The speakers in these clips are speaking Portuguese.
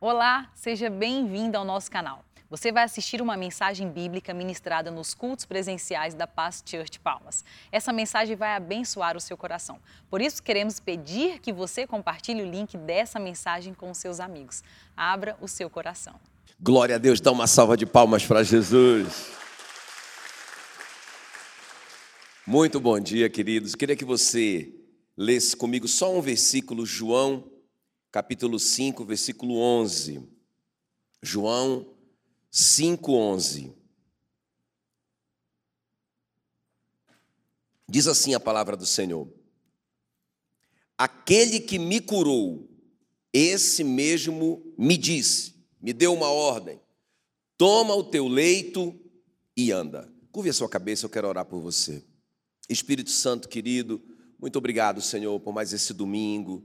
Olá, seja bem-vindo ao nosso canal. Você vai assistir uma mensagem bíblica ministrada nos cultos presenciais da Paz Church Palmas. Essa mensagem vai abençoar o seu coração. Por isso, queremos pedir que você compartilhe o link dessa mensagem com seus amigos. Abra o seu coração. Glória a Deus, dá uma salva de palmas para Jesus. Muito bom dia, queridos. Queria que você lesse comigo só um versículo, João, capítulo 5, versículo 11. João 5, 11. Diz assim a palavra do Senhor: Aquele que me curou, esse mesmo me disse, me deu uma ordem: toma o teu leito e anda. Curve a sua cabeça, eu quero orar por você. Espírito Santo querido, muito obrigado, Senhor, por mais esse domingo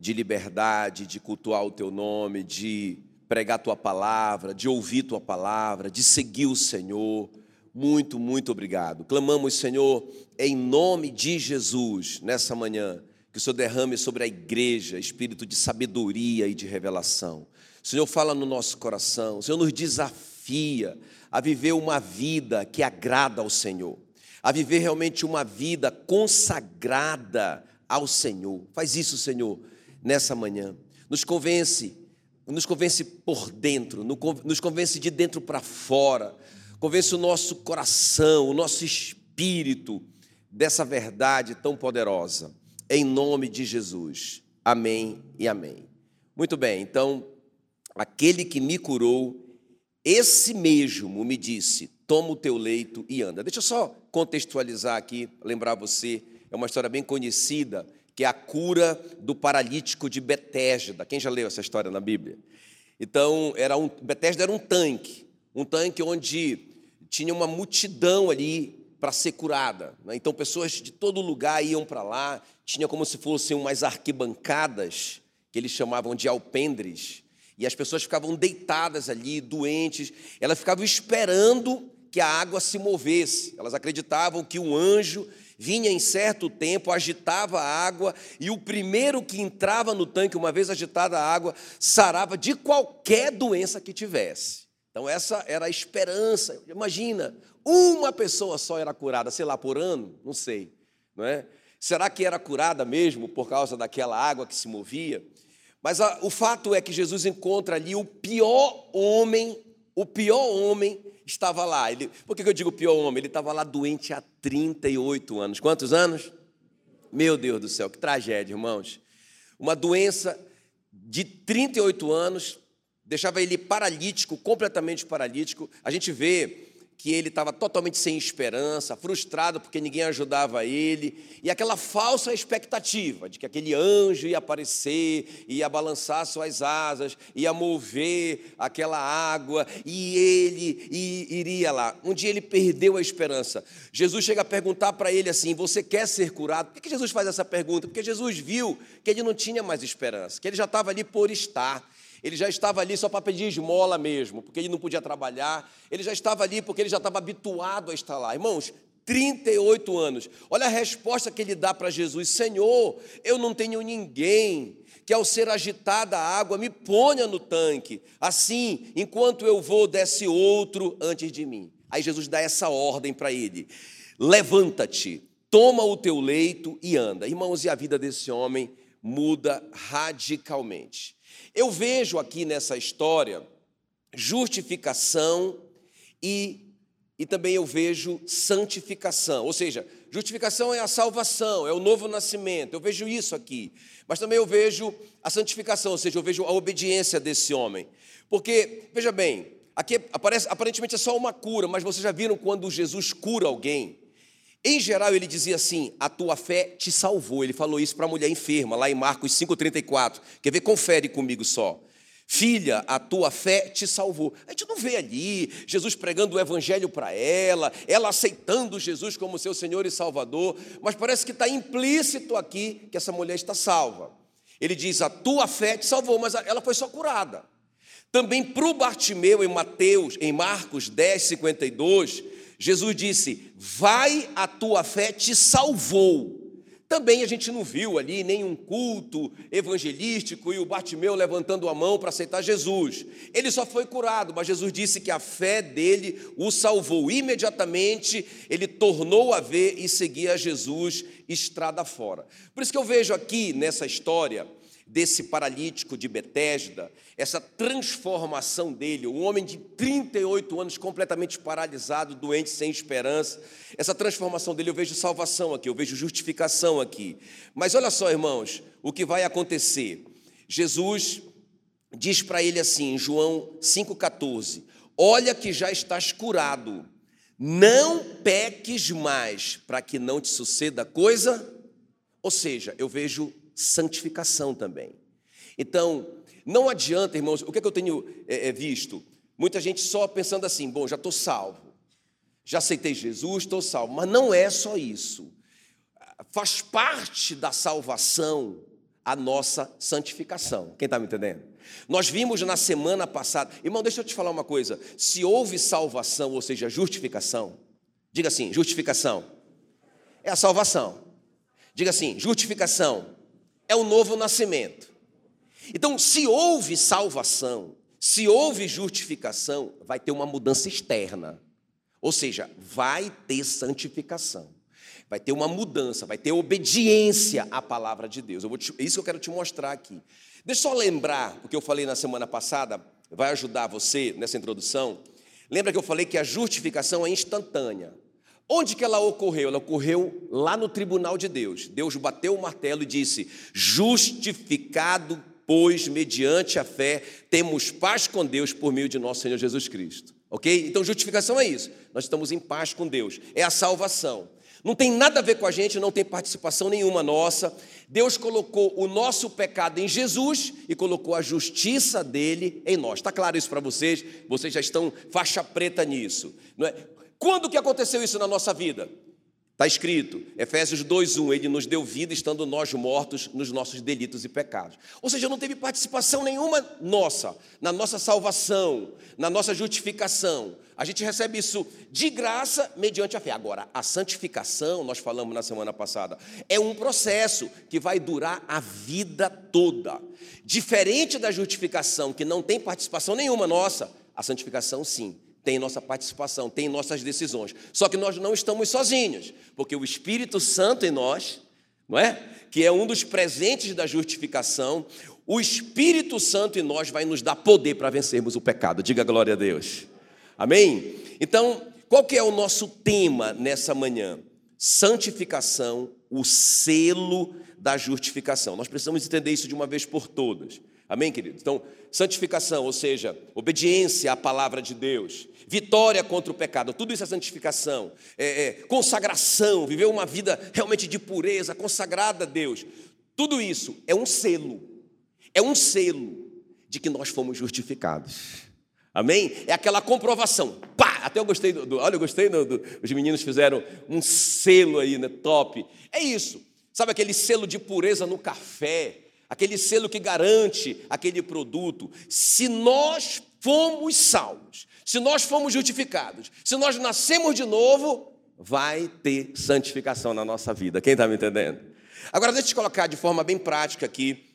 de liberdade, de cultuar o teu nome, de pregar tua palavra, de ouvir tua palavra, de seguir o Senhor. Muito, muito obrigado. Clamamos, Senhor, em nome de Jesus, nessa manhã, que o Senhor derrame sobre a igreja espírito de sabedoria e de revelação. O Senhor fala no nosso coração, o Senhor nos desafia a viver uma vida que agrada ao Senhor a viver realmente uma vida consagrada ao Senhor. Faz isso, Senhor, nessa manhã. Nos convence, nos convence por dentro, nos convence de dentro para fora, convence o nosso coração, o nosso espírito dessa verdade tão poderosa. Em nome de Jesus. Amém e amém. Muito bem, então, aquele que me curou, esse mesmo me disse: toma o teu leito e anda. Deixa eu só contextualizar aqui, lembrar você, é uma história bem conhecida, que é a cura do paralítico de Betesda. Quem já leu essa história na Bíblia? Então, era um, Betesda era um tanque, um tanque onde tinha uma multidão ali para ser curada. Né? Então, pessoas de todo lugar iam para lá, tinha como se fossem umas arquibancadas, que eles chamavam de alpendres, e as pessoas ficavam deitadas ali, doentes, elas ficavam esperando que a água se movesse. Elas acreditavam que um anjo vinha em certo tempo, agitava a água, e o primeiro que entrava no tanque, uma vez agitada a água, sarava de qualquer doença que tivesse. Então, essa era a esperança. Imagina, uma pessoa só era curada, sei lá, por ano? Não sei. Não é? Será que era curada mesmo por causa daquela água que se movia? Mas a, o fato é que Jesus encontra ali o pior homem, o pior homem estava lá. Ele, por que eu digo pior homem? Ele estava lá doente há 38 anos. Quantos anos? Meu Deus do céu, que tragédia, irmãos. Uma doença de 38 anos, deixava ele paralítico, completamente paralítico. A gente vê que ele estava totalmente sem esperança, frustrado porque ninguém ajudava ele, e aquela falsa expectativa de que aquele anjo ia aparecer, ia balançar suas asas, ia mover aquela água, e ele iria lá. Um dia ele perdeu a esperança. Jesus chega a perguntar para ele assim: Você quer ser curado? Por que Jesus faz essa pergunta? Porque Jesus viu que ele não tinha mais esperança, que ele já estava ali por estar. Ele já estava ali só para pedir esmola mesmo, porque ele não podia trabalhar. Ele já estava ali porque ele já estava habituado a estar lá. Irmãos, 38 anos. Olha a resposta que ele dá para Jesus: Senhor, eu não tenho ninguém que ao ser agitada a água me ponha no tanque. Assim, enquanto eu vou, desce outro antes de mim. Aí Jesus dá essa ordem para ele: Levanta-te, toma o teu leito e anda. Irmãos, e a vida desse homem muda radicalmente. Eu vejo aqui nessa história justificação e, e também eu vejo santificação, ou seja, justificação é a salvação, é o novo nascimento, eu vejo isso aqui, mas também eu vejo a santificação, ou seja, eu vejo a obediência desse homem, porque, veja bem, aqui aparece, aparentemente é só uma cura, mas vocês já viram quando Jesus cura alguém? Em geral, ele dizia assim: a tua fé te salvou. Ele falou isso para a mulher enferma, lá em Marcos 5,34. Quer ver? Confere comigo só. Filha, a tua fé te salvou. A gente não vê ali Jesus pregando o evangelho para ela, ela aceitando Jesus como seu Senhor e Salvador, mas parece que está implícito aqui que essa mulher está salva. Ele diz: a tua fé te salvou, mas ela foi só curada. Também para o Bartimeu, em Mateus, em Marcos 10, 52, Jesus disse: Vai, a tua fé te salvou. Também a gente não viu ali nenhum culto evangelístico e o Bartimeu levantando a mão para aceitar Jesus. Ele só foi curado, mas Jesus disse que a fé dele o salvou. Imediatamente ele tornou a ver e seguia Jesus estrada fora. Por isso que eu vejo aqui nessa história desse paralítico de Betesda, essa transformação dele, um homem de 38 anos completamente paralisado, doente, sem esperança, essa transformação dele, eu vejo salvação aqui, eu vejo justificação aqui. Mas olha só, irmãos, o que vai acontecer. Jesus diz para ele assim, em João 5,14: Olha que já estás curado, não peques mais, para que não te suceda coisa. Ou seja, eu vejo santificação também. Então, não adianta, irmãos, o que, é que eu tenho é, é, visto? Muita gente só pensando assim: bom, já estou salvo, já aceitei Jesus, estou salvo. Mas não é só isso. Faz parte da salvação a nossa santificação. Quem está me entendendo? Nós vimos na semana passada, irmão, deixa eu te falar uma coisa: se houve salvação, ou seja, justificação, diga assim: justificação é a salvação. Diga assim: justificação é o novo nascimento. Então, se houve salvação, se houve justificação, vai ter uma mudança externa. Ou seja, vai ter santificação. Vai ter uma mudança, vai ter obediência à palavra de Deus. Eu te, isso que eu quero te mostrar aqui. Deixa eu só lembrar o que eu falei na semana passada, vai ajudar você nessa introdução. Lembra que eu falei que a justificação é instantânea. Onde que ela ocorreu? Ela ocorreu lá no tribunal de Deus. Deus bateu o martelo e disse: Justificado, pois, mediante a fé, temos paz com Deus por meio de nosso Senhor Jesus Cristo. Ok? Então, justificação é isso. Nós estamos em paz com Deus. É a salvação. Não tem nada a ver com a gente, não tem participação nenhuma nossa. Deus colocou o nosso pecado em Jesus e colocou a justiça dele em nós. Está claro isso para vocês? Vocês já estão faixa preta nisso. Não é? Quando que aconteceu isso na nossa vida? Está escrito, Efésios 2:1, ele nos deu vida estando nós mortos nos nossos delitos e pecados. Ou seja, não teve participação nenhuma nossa na nossa salvação, na nossa justificação. A gente recebe isso de graça mediante a fé. Agora, a santificação, nós falamos na semana passada, é um processo que vai durar a vida toda. Diferente da justificação, que não tem participação nenhuma nossa, a santificação sim tem nossa participação, tem nossas decisões. Só que nós não estamos sozinhos, porque o Espírito Santo em nós, não é? Que é um dos presentes da justificação, o Espírito Santo em nós vai nos dar poder para vencermos o pecado. Diga glória a Deus. Amém? Então, qual que é o nosso tema nessa manhã? Santificação, o selo da justificação. Nós precisamos entender isso de uma vez por todas. Amém, querido? Então, santificação, ou seja, obediência à palavra de Deus, vitória contra o pecado, tudo isso é santificação, é, é, consagração, viver uma vida realmente de pureza, consagrada a Deus. Tudo isso é um selo, é um selo de que nós fomos justificados. Amém? É aquela comprovação. Pá! Até eu gostei do. do olha, eu gostei do, do, Os meninos fizeram um selo aí, né? Top. É isso. Sabe aquele selo de pureza no café? Aquele selo que garante aquele produto. Se nós fomos salvos, se nós fomos justificados, se nós nascemos de novo, vai ter santificação na nossa vida. Quem está me entendendo? Agora, deixa eu te colocar de forma bem prática aqui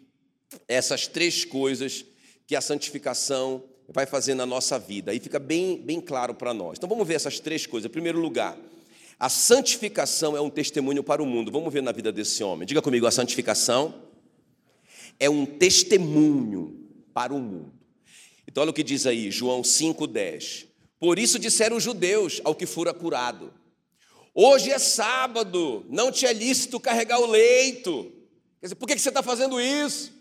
essas três coisas que a santificação vai fazer na nossa vida. Aí fica bem, bem claro para nós. Então vamos ver essas três coisas. Em primeiro lugar, a santificação é um testemunho para o mundo. Vamos ver na vida desse homem. Diga comigo, a santificação é um testemunho para o mundo. Então, olha o que diz aí, João 5,10. Por isso disseram os judeus ao que fora curado: Hoje é sábado, não te é lícito carregar o leito. Quer dizer, por que você está fazendo isso?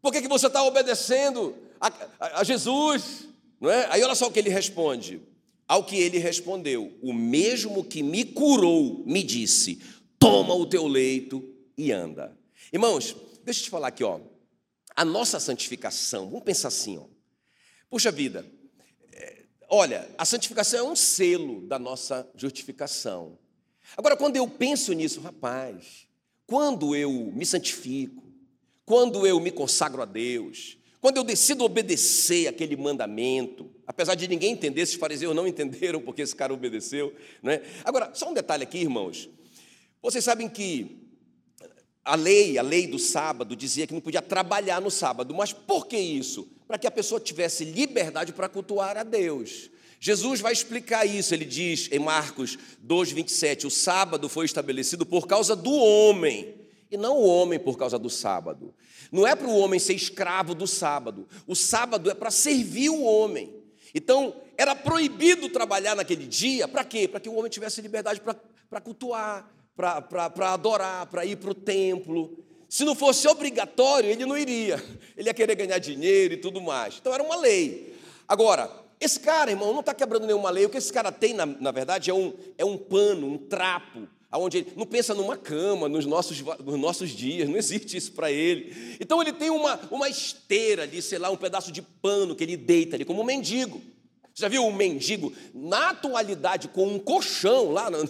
Por que você está obedecendo a, a, a Jesus? Não é? Aí olha só o que ele responde. Ao que ele respondeu: O mesmo que me curou me disse: Toma o teu leito e anda. Irmãos, deixa eu te falar aqui, ó. A nossa santificação, vamos pensar assim, ó. Puxa vida, é, olha, a santificação é um selo da nossa justificação. Agora, quando eu penso nisso, rapaz, quando eu me santifico, quando eu me consagro a Deus, quando eu decido obedecer aquele mandamento, apesar de ninguém entender, esses fariseus não entenderam porque esse cara obedeceu. Né? Agora, só um detalhe aqui, irmãos. Vocês sabem que a lei, a lei do sábado dizia que não podia trabalhar no sábado. Mas por que isso? Para que a pessoa tivesse liberdade para cultuar a Deus. Jesus vai explicar isso, ele diz em Marcos 2:27, o sábado foi estabelecido por causa do homem, e não o homem por causa do sábado. Não é para o homem ser escravo do sábado. O sábado é para servir o homem. Então, era proibido trabalhar naquele dia, para quê? Para que o homem tivesse liberdade para cultuar, para adorar, para ir para o templo. Se não fosse obrigatório, ele não iria. Ele ia querer ganhar dinheiro e tudo mais. Então era uma lei. Agora, esse cara, irmão, não está quebrando nenhuma lei. O que esse cara tem, na, na verdade, é um, é um pano, um trapo, aonde ele não pensa numa cama nos nossos, nos nossos dias, não existe isso para ele. Então ele tem uma, uma esteira ali, sei lá, um pedaço de pano que ele deita ali, como um mendigo. Já viu um mendigo na atualidade com um colchão lá? No...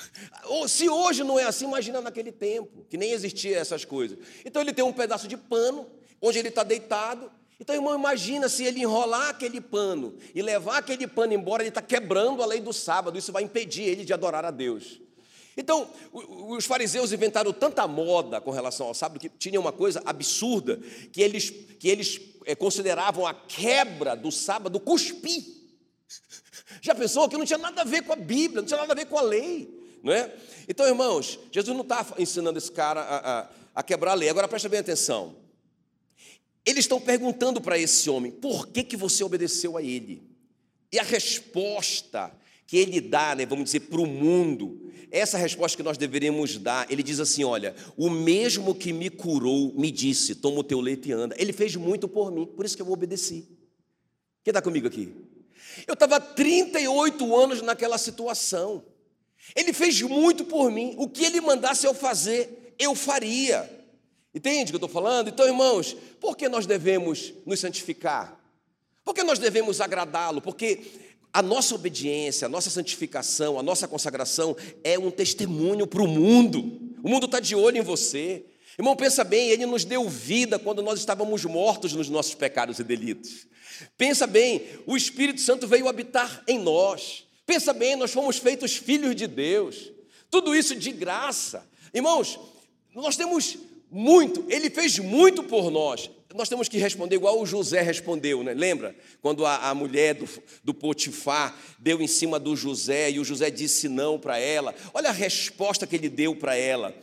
Se hoje não é assim, imagina naquele tempo, que nem existia essas coisas. Então ele tem um pedaço de pano, onde ele está deitado. Então, irmão, imagina se ele enrolar aquele pano e levar aquele pano embora, ele está quebrando a lei do sábado, isso vai impedir ele de adorar a Deus. Então, os fariseus inventaram tanta moda com relação ao sábado que tinha uma coisa absurda que eles, que eles é, consideravam a quebra do sábado cuspir. Já pensou que não tinha nada a ver com a Bíblia, não tinha nada a ver com a lei, não é? Então, irmãos, Jesus não está ensinando esse cara a, a, a quebrar a lei. Agora presta bem atenção. Eles estão perguntando para esse homem: por que, que você obedeceu a ele? E a resposta que ele dá, né, vamos dizer, para o mundo, essa resposta que nós deveríamos dar, ele diz assim: olha, o mesmo que me curou me disse: toma o teu leite e anda. Ele fez muito por mim, por isso que eu obedeci. Quem está comigo aqui? Eu estava 38 anos naquela situação. Ele fez muito por mim. O que ele mandasse eu fazer, eu faria. Entende o que eu estou falando? Então, irmãos, por que nós devemos nos santificar? Por que nós devemos agradá-lo? Porque a nossa obediência, a nossa santificação, a nossa consagração é um testemunho para o mundo. O mundo está de olho em você. Irmão, pensa bem, ele nos deu vida quando nós estávamos mortos nos nossos pecados e delitos. Pensa bem, o Espírito Santo veio habitar em nós. Pensa bem, nós fomos feitos filhos de Deus. Tudo isso de graça. Irmãos, nós temos muito, ele fez muito por nós. Nós temos que responder igual o José respondeu, né? Lembra? Quando a, a mulher do, do Potifar deu em cima do José e o José disse não para ela. Olha a resposta que ele deu para ela.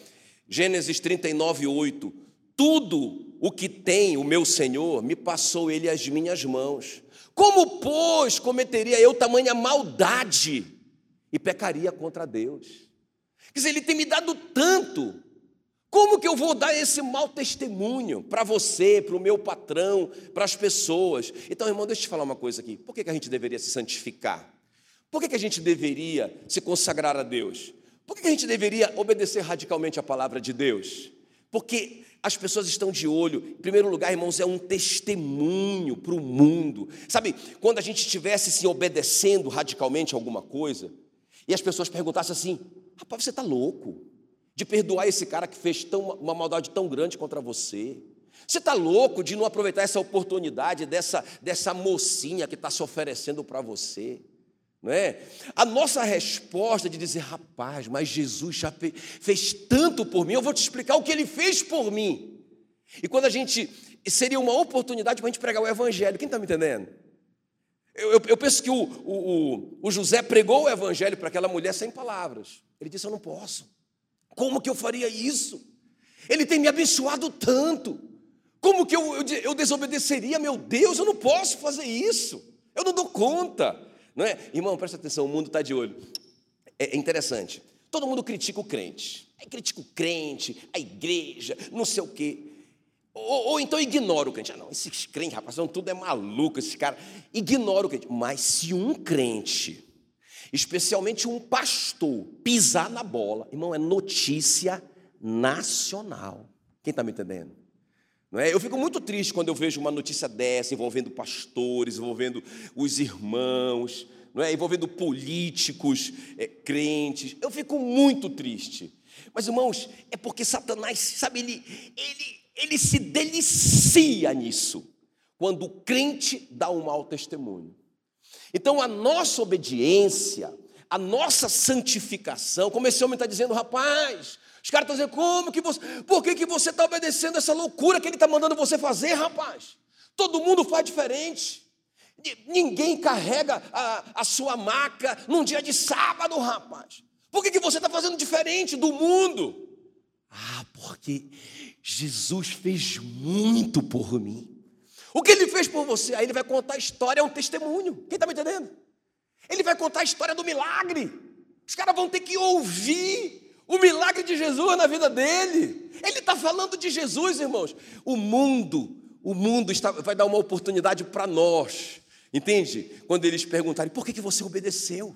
Gênesis 39, 8. Tudo o que tem o meu Senhor, me passou ele às minhas mãos. Como, pois, cometeria eu tamanha maldade e pecaria contra Deus? Quer dizer, ele tem me dado tanto. Como que eu vou dar esse mau testemunho para você, para o meu patrão, para as pessoas? Então, irmão, deixa eu te falar uma coisa aqui. Por que, que a gente deveria se santificar? Por que, que a gente deveria se consagrar a Deus? Por que, a gente deveria obedecer radicalmente a palavra de Deus? Porque as pessoas estão de olho. Em primeiro lugar, irmãos, é um testemunho para o mundo. Sabe, quando a gente estivesse se obedecendo radicalmente a alguma coisa, e as pessoas perguntassem assim: rapaz, você está louco de perdoar esse cara que fez tão, uma maldade tão grande contra você? Você está louco de não aproveitar essa oportunidade dessa, dessa mocinha que está se oferecendo para você? Não é? A nossa resposta de dizer, rapaz, mas Jesus já fez, fez tanto por mim, eu vou te explicar o que ele fez por mim. E quando a gente. Seria uma oportunidade para a gente pregar o Evangelho, quem está me entendendo? Eu, eu, eu penso que o, o, o José pregou o Evangelho para aquela mulher sem palavras. Ele disse: Eu não posso. Como que eu faria isso? Ele tem me abençoado tanto. Como que eu, eu, eu desobedeceria? Meu Deus, eu não posso fazer isso. Eu não dou conta. Não é? Irmão, presta atenção, o mundo está de olho. É, interessante. Todo mundo critica o crente. Aí critica o crente, a igreja, não sei o quê. Ou, ou, então ignora o crente. Ah, não, esses crentes, rapaz, tudo é maluco, esses caras. Ignora o crente. Mas se um crente, especialmente um pastor, pisar na bola, irmão, é notícia nacional. Quem está me entendendo? Não é? Eu fico muito triste quando eu vejo uma notícia dessa envolvendo pastores, envolvendo os irmãos, não é? envolvendo políticos, é, crentes. Eu fico muito triste. Mas, irmãos, é porque Satanás, sabe, ele, ele, ele se delicia nisso, quando o crente dá um mau testemunho. Então, a nossa obediência, a nossa santificação, como esse homem está dizendo, rapaz, Os caras estão dizendo, como que você. Por que, que você está obedecendo essa loucura que ele está mandando você fazer, rapaz? Todo mundo faz diferente. Ninguém carrega a, a sua maca num dia de sábado, rapaz. Por que, que você está fazendo diferente do mundo? Ah, porque Jesus fez muito por mim. O que ele fez por você? Aí ele vai contar a história, é um testemunho. Quem está me entendendo? Ele vai contar a história do milagre. Os caras vão ter que ouvir o milagre de Jesus na vida dele. Ele está falando de Jesus, irmãos. O mundo, o mundo está, vai dar uma oportunidade para nós. Entende? Quando eles perguntarem, por que, que você obedeceu?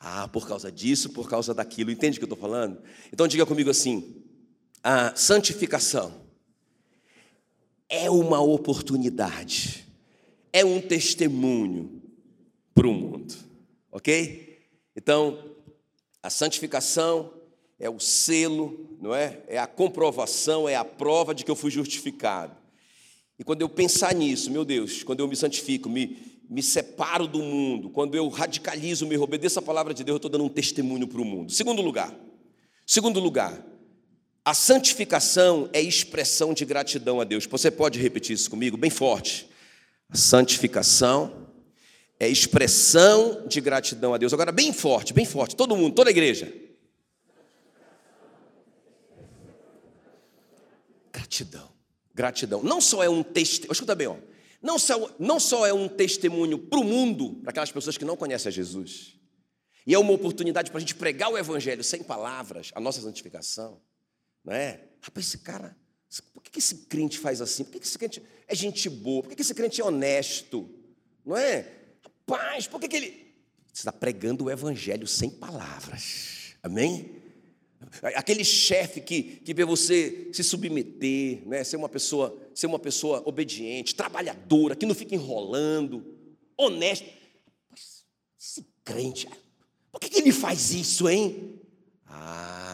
Ah, por causa disso, por causa daquilo. Entende o que eu estou falando? Então diga comigo assim: a santificação é uma oportunidade, é um testemunho para o mundo, ok? Então, a santificação é o selo, não é? É a comprovação, é a prova de que eu fui justificado. E quando eu pensar nisso, meu Deus, quando eu me santifico, me, me separo do mundo, quando eu radicalizo, me obedeço a palavra de Deus, eu estou dando um testemunho para o mundo. Segundo lugar, segundo lugar, a santificação é expressão de gratidão a Deus. Você pode repetir isso comigo, bem forte. A santificação é expressão de gratidão a Deus. Agora, bem forte, bem forte, todo mundo, toda a igreja. Gratidão, gratidão. Não só é um testemunho, escuta bem, ó. Não só, não só é um testemunho para o mundo, para aquelas pessoas que não conhecem a Jesus, e é uma oportunidade para a gente pregar o Evangelho sem palavras, a nossa santificação. Não é? Rapaz, esse cara, por que esse crente faz assim? Por que esse crente é gente boa? Por que esse crente é honesto? Não é? Rapaz, por que, que ele. Está pregando o evangelho sem palavras. Amém? Aquele chefe que, que vê você se submeter, né? ser, uma pessoa, ser uma pessoa obediente, trabalhadora, que não fica enrolando, honesto. Esse crente, por que, que ele faz isso, hein? Ah,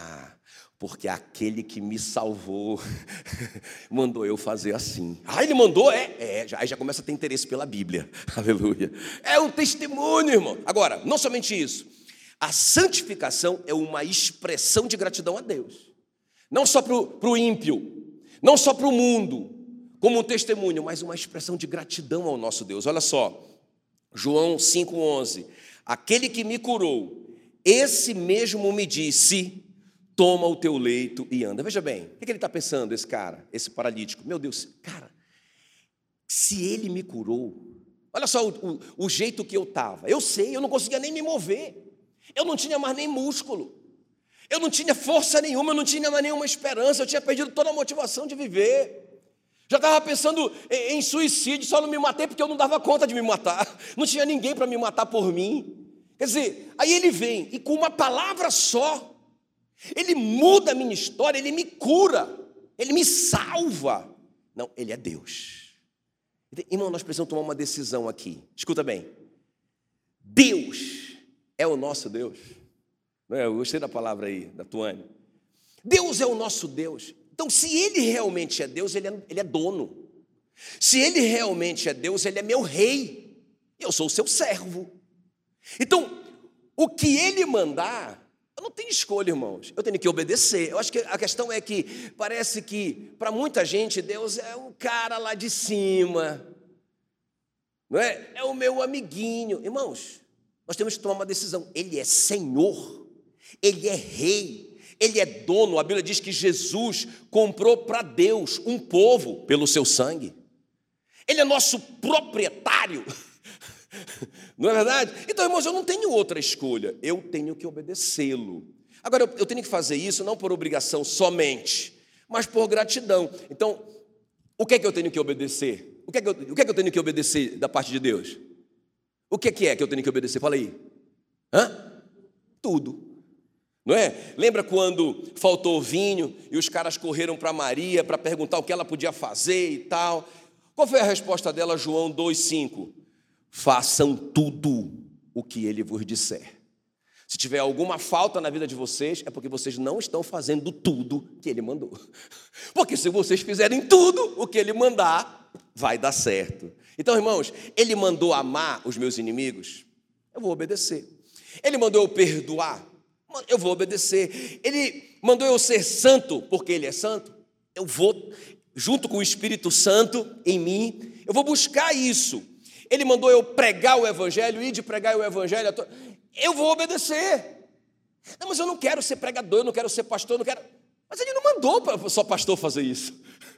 porque aquele que me salvou mandou eu fazer assim. Ah, ele mandou? É, é, já, aí já começa a ter interesse pela Bíblia. Aleluia. É um testemunho, irmão. Agora, não somente isso. A santificação é uma expressão de gratidão a Deus. Não só para o ímpio, não só para o mundo, como um testemunho, mas uma expressão de gratidão ao nosso Deus. Olha só, João 5,11: Aquele que me curou, esse mesmo me disse toma o teu leito e anda. Veja bem, o que ele está pensando, esse cara, esse paralítico? Meu Deus, cara, se ele me curou, olha só o, o, o jeito que eu estava. Eu sei, eu não conseguia nem me mover, eu não tinha mais nem músculo, eu não tinha força nenhuma, eu não tinha mais nenhuma esperança, eu tinha perdido toda a motivação de viver. Já estava pensando em, em suicídio, só não me matei porque eu não dava conta de me matar, não tinha ninguém para me matar por mim. Quer dizer, aí ele vem e com uma palavra só, ele muda a minha história, ele me cura, ele me salva. Não, ele é Deus. Irmão, nós precisamos tomar uma decisão aqui. Escuta bem. Deus é o nosso Deus. É? Eu gostei da palavra aí, da Tuane. Deus é o nosso Deus. Então, se Ele realmente é Deus, Ele é, ele é dono. Se Ele realmente é Deus, Ele é meu rei. Eu sou o seu servo. Então, o que Ele mandar, eu não tenho escolha, irmãos. Eu tenho que obedecer. Eu acho que a questão é que parece que para muita gente Deus é um cara lá de cima. Não é? É o meu amiguinho. Irmãos, nós temos que tomar uma decisão. Ele é Senhor. Ele é rei. Ele é dono. A Bíblia diz que Jesus comprou para Deus um povo pelo seu sangue. Ele é nosso proprietário. Não é verdade? Então, irmãos, eu não tenho outra escolha, eu tenho que obedecê-lo. Agora, eu tenho que fazer isso não por obrigação somente, mas por gratidão. Então, o que é que eu tenho que obedecer? O que é que eu, o que é que eu tenho que obedecer da parte de Deus? O que é que é que eu tenho que obedecer? Fala aí. Hã? Tudo. Não é? Lembra quando faltou vinho e os caras correram para Maria para perguntar o que ela podia fazer e tal? Qual foi a resposta dela, João 2,5? Façam tudo o que ele vos disser. Se tiver alguma falta na vida de vocês, é porque vocês não estão fazendo tudo que ele mandou. Porque se vocês fizerem tudo o que ele mandar, vai dar certo. Então, irmãos, ele mandou amar os meus inimigos, eu vou obedecer. Ele mandou eu perdoar, eu vou obedecer. Ele mandou eu ser santo porque Ele é santo, eu vou, junto com o Espírito Santo em mim, eu vou buscar isso. Ele mandou eu pregar o Evangelho, ir de pregar o Evangelho, eu vou obedecer. Não, mas eu não quero ser pregador, eu não quero ser pastor, eu não quero. Mas ele não mandou só pastor fazer isso.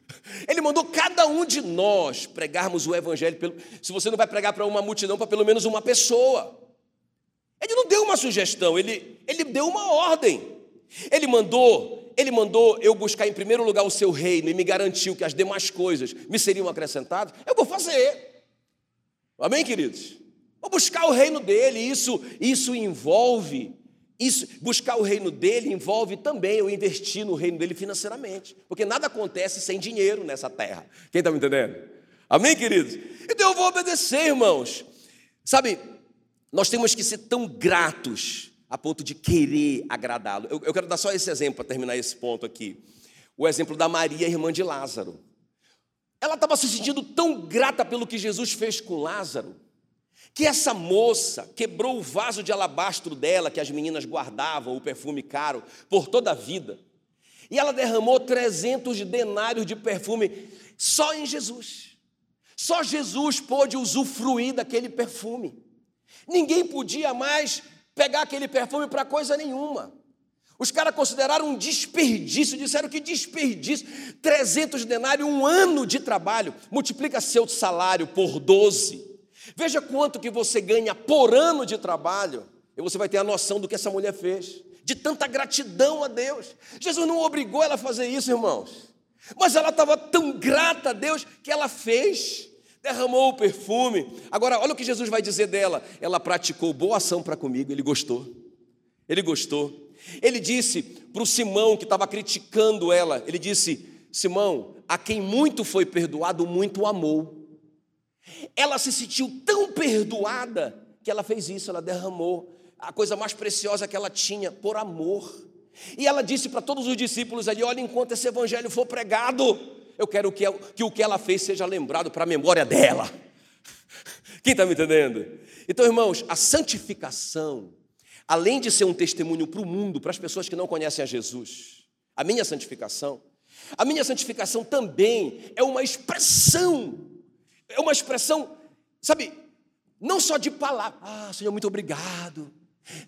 Ele mandou cada um de nós pregarmos o evangelho. Pelo, se você não vai pregar para uma multidão, para pelo menos uma pessoa. Ele não deu uma sugestão, ele, ele deu uma ordem. Ele mandou, ele mandou eu buscar em primeiro lugar o seu reino e me garantiu que as demais coisas me seriam acrescentadas. Eu vou fazer. Amém, queridos? Vou buscar o reino dele. Isso, isso envolve isso, buscar o reino dele envolve também eu investir no reino dele financeiramente, porque nada acontece sem dinheiro nessa terra. Quem está me entendendo? Amém, queridos? Então eu vou obedecer, irmãos. Sabe, nós temos que ser tão gratos a ponto de querer agradá-lo. Eu, eu quero dar só esse exemplo para terminar esse ponto aqui. O exemplo da Maria, irmã de Lázaro. Ela estava se sentindo tão grata pelo que Jesus fez com Lázaro, que essa moça quebrou o vaso de alabastro dela, que as meninas guardavam, o perfume caro, por toda a vida. E ela derramou 300 denários de perfume só em Jesus. Só Jesus pôde usufruir daquele perfume. Ninguém podia mais pegar aquele perfume para coisa nenhuma. Os caras consideraram um desperdício, disseram que desperdício. 300 denários, um ano de trabalho, multiplica seu salário por 12. Veja quanto que você ganha por ano de trabalho, e você vai ter a noção do que essa mulher fez, de tanta gratidão a Deus. Jesus não obrigou ela a fazer isso, irmãos, mas ela estava tão grata a Deus que ela fez, derramou o perfume. Agora, olha o que Jesus vai dizer dela: ela praticou boa ação para comigo, ele gostou, ele gostou. Ele disse para o Simão que estava criticando ela: ele disse, Simão, a quem muito foi perdoado, muito amou. Ela se sentiu tão perdoada que ela fez isso, ela derramou a coisa mais preciosa que ela tinha por amor. E ela disse para todos os discípulos ali: olha, enquanto esse evangelho for pregado, eu quero que, que o que ela fez seja lembrado para a memória dela. Quem está me entendendo? Então, irmãos, a santificação, além de ser um testemunho para o mundo, para as pessoas que não conhecem a Jesus, a minha santificação, a minha santificação também é uma expressão é uma expressão, sabe, não só de palavra. Ah, Senhor, muito obrigado.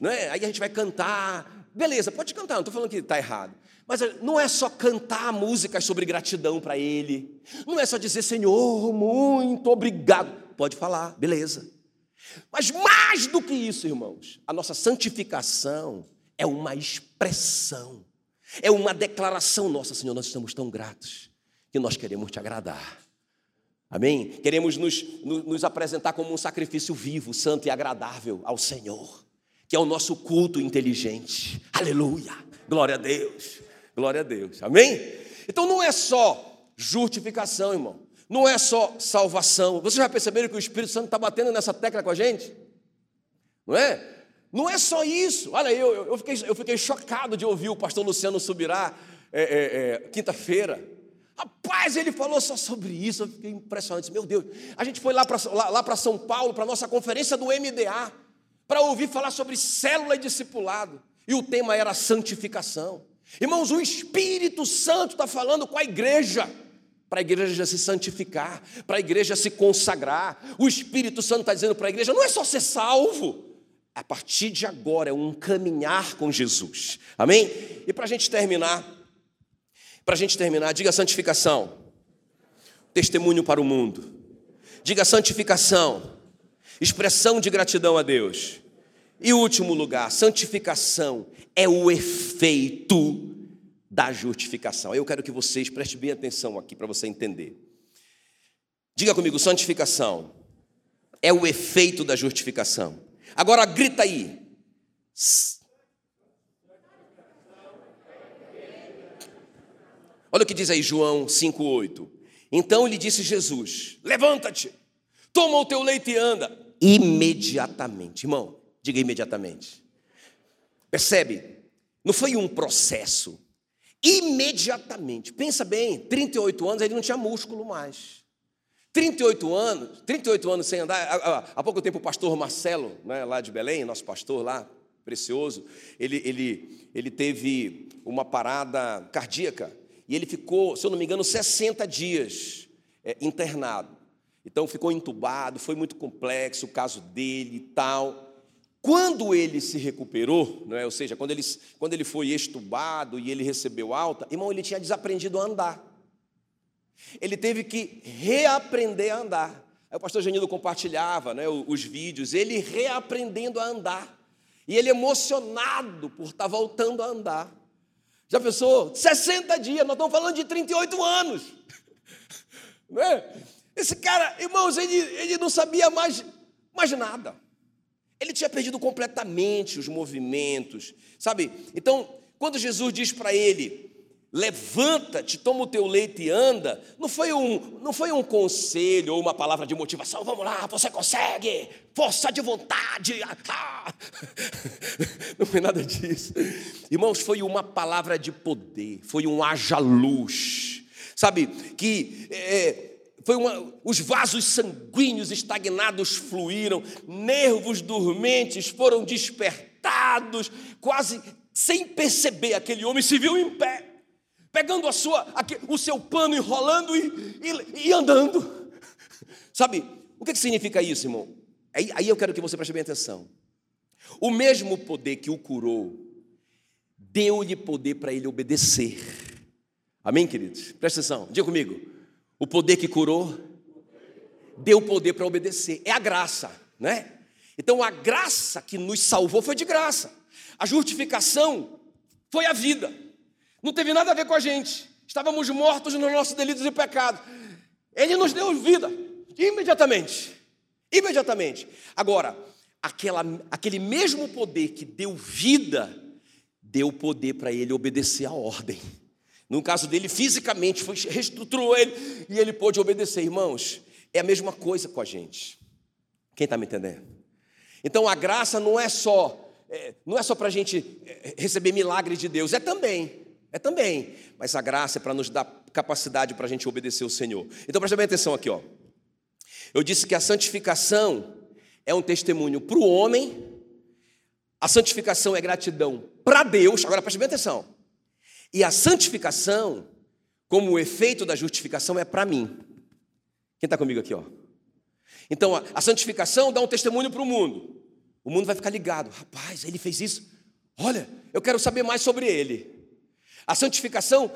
Não é? Aí a gente vai cantar. Beleza, pode cantar, não estou falando que está errado. Mas não é só cantar músicas sobre gratidão para Ele. Não é só dizer, Senhor, muito obrigado. Pode falar, beleza. Mas mais do que isso, irmãos, a nossa santificação é uma expressão, é uma declaração nossa, Senhor, nós estamos tão gratos que nós queremos te agradar. Amém? Queremos nos, nos, apresentar como um sacrifício vivo, santo e agradável ao Senhor, que é o nosso culto inteligente. Aleluia! Glória a Deus! Glória a Deus. Amém? Então não é só justificação, irmão. Não é só salvação. Vocês já perceberam que o Espírito Santo está batendo nessa tecla com a gente? Não é? Não é só isso. Olha, eu, eu, fiquei, eu fiquei chocado de ouvir o pastor Luciano Subirá é, é, é, quinta-feira. Rapaz, ele falou só sobre isso, eu fiquei impressionado. Meu Deus, a gente foi lá para lá, lá São Paulo, para a nossa conferência do MDA, para ouvir falar sobre célula e discipulado, e o tema era santificação. Irmãos, o Espírito Santo está falando com a igreja, para a igreja se santificar, para a igreja se consagrar. O Espírito Santo está dizendo para a igreja: não é só ser salvo, a partir de agora é um caminhar com Jesus. Amém? E para a gente terminar, para a gente terminar, diga santificação. Testemunho para o mundo. Diga santificação. Expressão de gratidão a Deus. E último lugar, santificação é o efeito da justificação. Eu quero que vocês prestem bem atenção aqui para você entender. Diga comigo, santificação é o efeito da justificação. Agora grita aí. Olha o que diz aí João 5,8. Então lhe disse Jesus: Levanta-te, toma o teu leite e anda. Imediatamente, irmão, diga imediatamente. Percebe? Não foi um processo. Imediatamente. Pensa bem, 38 anos ele não tinha músculo mais. 38 anos, 38 anos sem andar. Há, pouco tempo o pastor Marcelo, né, lá de Belém, nosso pastor lá, precioso, ele, ele, ele teve uma parada cardíaca e ele ficou, se eu não me engano, 60 dias é, internado. Então ficou entubado, foi muito complexo o caso dele e tal. Quando ele se recuperou, não é? ou seja, quando ele, quando ele foi estubado e ele recebeu alta, irmão, ele tinha desaprendido a andar. Ele teve que reaprender a andar. Aí o pastor Genildo compartilhava né, os vídeos, ele reaprendendo a andar. E ele emocionado por estar voltando a andar. Já pensou? 60 dias, nós estamos falando de 38 anos. Né? Esse cara, irmãos, ele, ele não sabia mais, mais nada. Ele tinha perdido completamente os movimentos, sabe? Então, quando Jesus diz para ele, levanta-te, toma o teu leite e anda, não foi, um, não foi um conselho ou uma palavra de motivação, vamos lá, você consegue, força de vontade, ah. não foi nada disso. Irmãos, foi uma palavra de poder, foi um haja luz, sabe? Que é, foi uma, os vasos sanguíneos estagnados fluíram, nervos dormentes foram despertados, quase sem perceber, aquele homem se viu em pé, pegando a sua, o seu pano, enrolando e, e, e andando. Sabe, o que, que significa isso, irmão? Aí, aí eu quero que você preste bem atenção. O mesmo poder que o curou, deu-lhe poder para ele obedecer. Amém, queridos? Presta atenção, diga comigo. O poder que curou deu poder para obedecer. É a graça, né? Então a graça que nos salvou foi de graça. A justificação foi a vida. Não teve nada a ver com a gente. Estávamos mortos nos nossos delitos e pecados. Ele nos deu vida imediatamente. Imediatamente. Agora, aquela, aquele mesmo poder que deu vida, deu poder para ele obedecer a ordem. No caso dele, fisicamente, foi, reestruturou ele e ele pôde obedecer. Irmãos, é a mesma coisa com a gente. Quem está me entendendo? Então a graça não é só, é, não é só para a gente é, receber milagres de Deus, é também, é também. Mas a graça é para nos dar capacidade para a gente obedecer o Senhor. Então preste bem atenção aqui, ó. Eu disse que a santificação é um testemunho para o homem, a santificação é gratidão para Deus. Agora preste bem atenção. E a santificação, como o efeito da justificação, é para mim. Quem está comigo aqui, ó? Então, a, a santificação dá um testemunho para o mundo. O mundo vai ficar ligado. Rapaz, ele fez isso. Olha, eu quero saber mais sobre ele. A santificação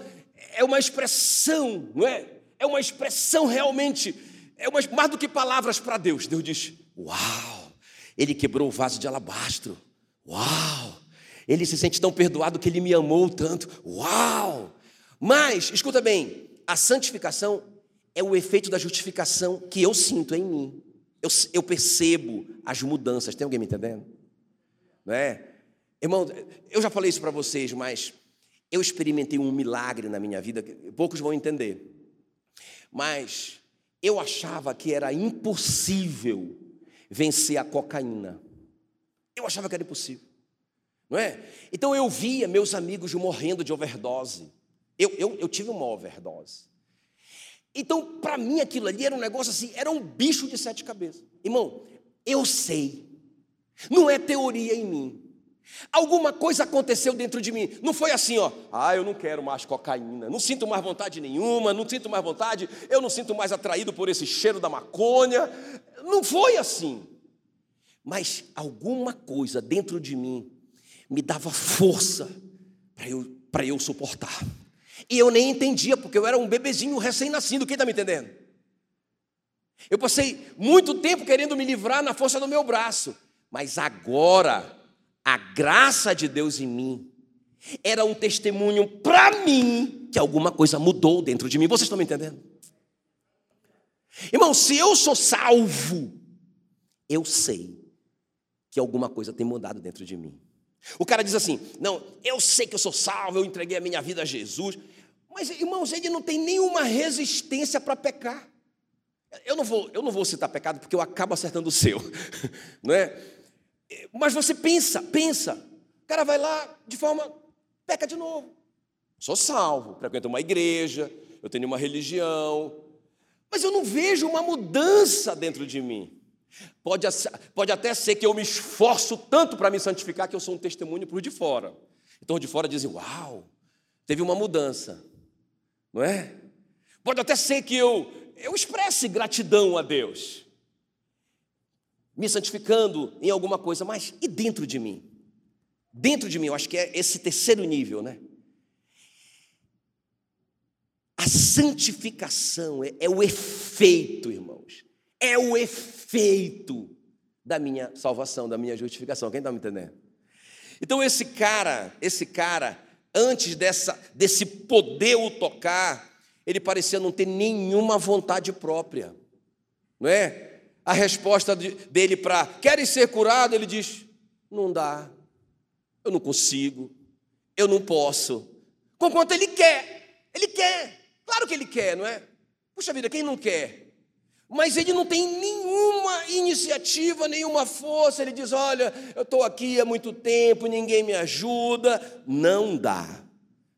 é uma expressão, não é? É uma expressão realmente, é uma, mais do que palavras para Deus. Deus diz: Uau, ele quebrou o vaso de alabastro. Uau, ele se sente tão perdoado que ele me amou tanto. Uau! Mas, escuta bem, a santificação é o efeito da justificação que eu sinto em mim. Eu, eu percebo as mudanças. Tem alguém me entendendo? Não é? Irmão, eu já falei isso para vocês, mas eu experimentei um milagre na minha vida, poucos vão entender. Mas eu achava que era impossível vencer a cocaína. Eu achava que era impossível não é? Então eu via meus amigos morrendo de overdose. Eu, eu, eu tive uma overdose. Então, para mim, aquilo ali era um negócio assim, era um bicho de sete cabeças. Irmão, eu sei, não é teoria em mim. Alguma coisa aconteceu dentro de mim. Não foi assim, ó. Ah, eu não quero mais cocaína. Não sinto mais vontade nenhuma. Não sinto mais vontade. Eu não sinto mais atraído por esse cheiro da maconha. Não foi assim. Mas alguma coisa dentro de mim me dava força para eu, eu suportar. E eu nem entendia, porque eu era um bebezinho recém-nascido, quem está me entendendo? Eu passei muito tempo querendo me livrar na força do meu braço, mas agora, a graça de Deus em mim era um testemunho para mim que alguma coisa mudou dentro de mim. Vocês estão me entendendo? Irmão, se eu sou salvo, eu sei que alguma coisa tem mudado dentro de mim. O cara diz assim: Não, eu sei que eu sou salvo, eu entreguei a minha vida a Jesus. Mas, irmãos, ele não tem nenhuma resistência para pecar. Eu não, vou, eu não vou citar pecado porque eu acabo acertando o seu, não é? Mas você pensa, pensa. O cara vai lá de forma. peca de novo. Sou salvo, frequento uma igreja, eu tenho uma religião. Mas eu não vejo uma mudança dentro de mim. Pode, pode até ser que eu me esforço tanto para me santificar que eu sou um testemunho para os de fora. Então, os de fora dizem: Uau, teve uma mudança, não é? Pode até ser que eu, eu expresse gratidão a Deus, me santificando em alguma coisa, mas e dentro de mim? Dentro de mim, eu acho que é esse terceiro nível, né? A santificação é, é o efeito, irmãos, é o efeito da minha salvação, da minha justificação. Quem está me entendendo? Então esse cara, esse cara, antes dessa, desse poder o tocar, ele parecia não ter nenhuma vontade própria, não é? A resposta dele para queres ser curado, ele diz: não dá, eu não consigo, eu não posso. Conquanto ele quer, ele quer, claro que ele quer, não é? Puxa vida, quem não quer? Mas ele não tem nenhuma iniciativa, nenhuma força. Ele diz: Olha, eu estou aqui há muito tempo, ninguém me ajuda. Não dá.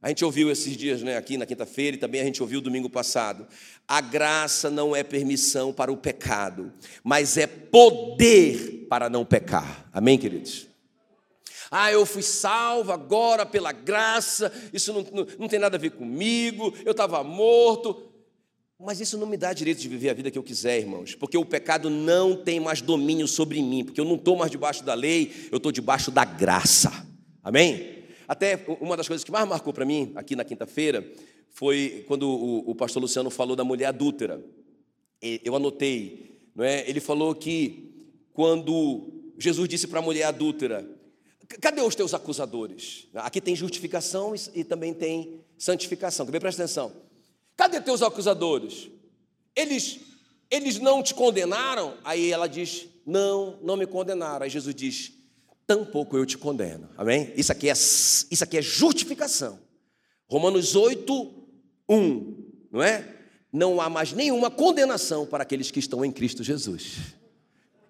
A gente ouviu esses dias né, aqui na quinta-feira e também a gente ouviu domingo passado. A graça não é permissão para o pecado, mas é poder para não pecar. Amém, queridos? Ah, eu fui salvo agora pela graça, isso não, não, não tem nada a ver comigo, eu estava morto. Mas isso não me dá direito de viver a vida que eu quiser, irmãos, porque o pecado não tem mais domínio sobre mim, porque eu não estou mais debaixo da lei, eu estou debaixo da graça. Amém? Até uma das coisas que mais marcou para mim aqui na quinta-feira foi quando o, o, pastor Luciano falou da mulher adúltera. Eu anotei, não é? Ele falou que quando Jesus disse para a mulher adúltera: Cadê os teus acusadores? Aqui tem justificação e também tem santificação. Presta atenção. Cadê teus acusadores? Eles, eles não te condenaram? Aí ela diz: Não, não me condenaram. Aí Jesus diz: Tampouco eu te condeno. Amém? Isso aqui é, isso aqui é justificação. Romanos 8, 1, não é? Não há mais nenhuma condenação para aqueles que estão em Cristo Jesus.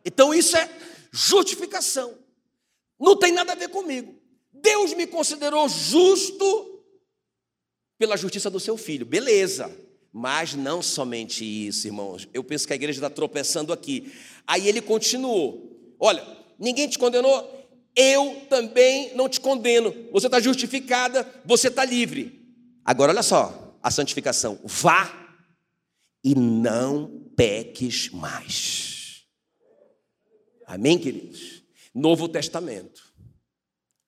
Então isso é justificação. Não tem nada a ver comigo. Deus me considerou justo pela justiça do seu filho. Beleza. Mas não somente isso, irmãos. Eu penso que a igreja está tropeçando aqui. Aí ele continuou: Olha, ninguém te condenou, eu também não te condeno. Você está justificada, você está livre. Agora, olha só, a santificação: vá e não peques mais. Amém, queridos? Novo Testamento,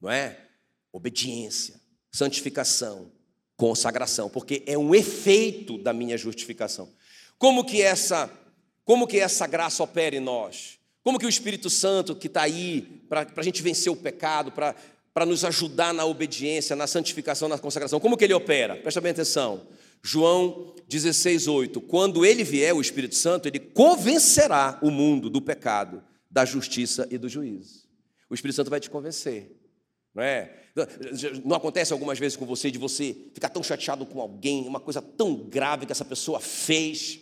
não é? Obediência, santificação, consagração, porque é um efeito da minha justificação. Como que essa, como que essa graça opera em nós? Como que o Espírito Santo que está aí para a gente vencer o pecado, para nos ajudar na obediência, na santificação, na consagração, como que ele opera? Presta bem atenção. João 16, 8. Quando ele vier, o Espírito Santo, ele convencerá o mundo do pecado, da justiça e do juízo. O Espírito Santo vai te convencer. Não é? Não acontece algumas vezes com você de você ficar tão chateado com alguém, uma coisa tão grave que essa pessoa fez,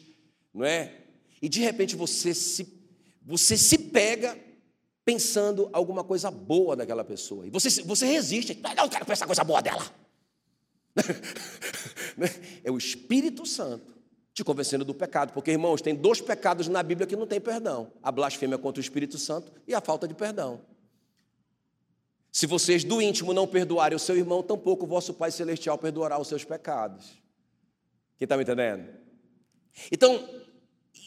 não é? E de repente você se você se pega pensando alguma coisa boa daquela pessoa. E você, você resiste, não, eu quero pensar coisa boa dela. é o Espírito Santo te convencendo do pecado, porque irmãos, tem dois pecados na Bíblia que não tem perdão: a blasfêmia contra o Espírito Santo e a falta de perdão. Se vocês do íntimo não perdoarem o seu irmão, tampouco o vosso Pai Celestial perdoará os seus pecados. Quem está me entendendo? Então,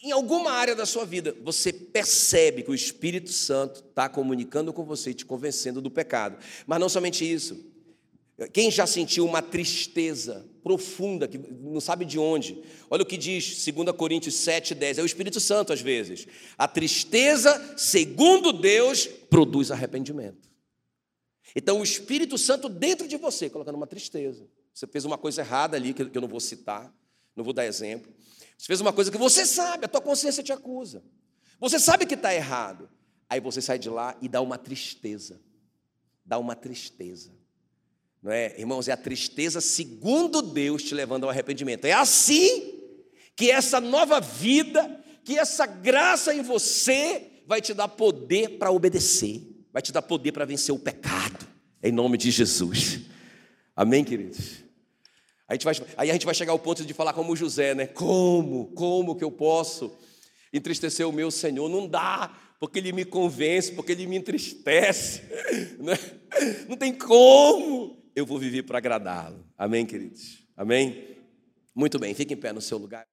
em alguma área da sua vida, você percebe que o Espírito Santo está comunicando com você, te convencendo do pecado. Mas não somente isso. Quem já sentiu uma tristeza profunda, que não sabe de onde? Olha o que diz 2 Coríntios 7, 10. É o Espírito Santo, às vezes. A tristeza, segundo Deus, produz arrependimento. Então, o Espírito Santo dentro de você, colocando uma tristeza. Você fez uma coisa errada ali, que eu não vou citar, não vou dar exemplo. Você fez uma coisa que você sabe, a tua consciência te acusa. Você sabe que está errado. Aí você sai de lá e dá uma tristeza. Dá uma tristeza. Não é? Irmãos, é a tristeza segundo Deus te levando ao arrependimento. É assim que essa nova vida, que essa graça em você vai te dar poder para obedecer vai te dar poder para vencer o pecado, em nome de Jesus. Amém, queridos? A gente vai, aí a gente vai chegar ao ponto de falar como José, né? Como? Como que eu posso entristecer o meu Senhor. Não dá, porque Ele me convence, porque Ele me entristece. Né? Não tem como. Eu vou viver para agradá-lo. Amém, queridos? Amém? Muito bem, fique em pé no seu lugar.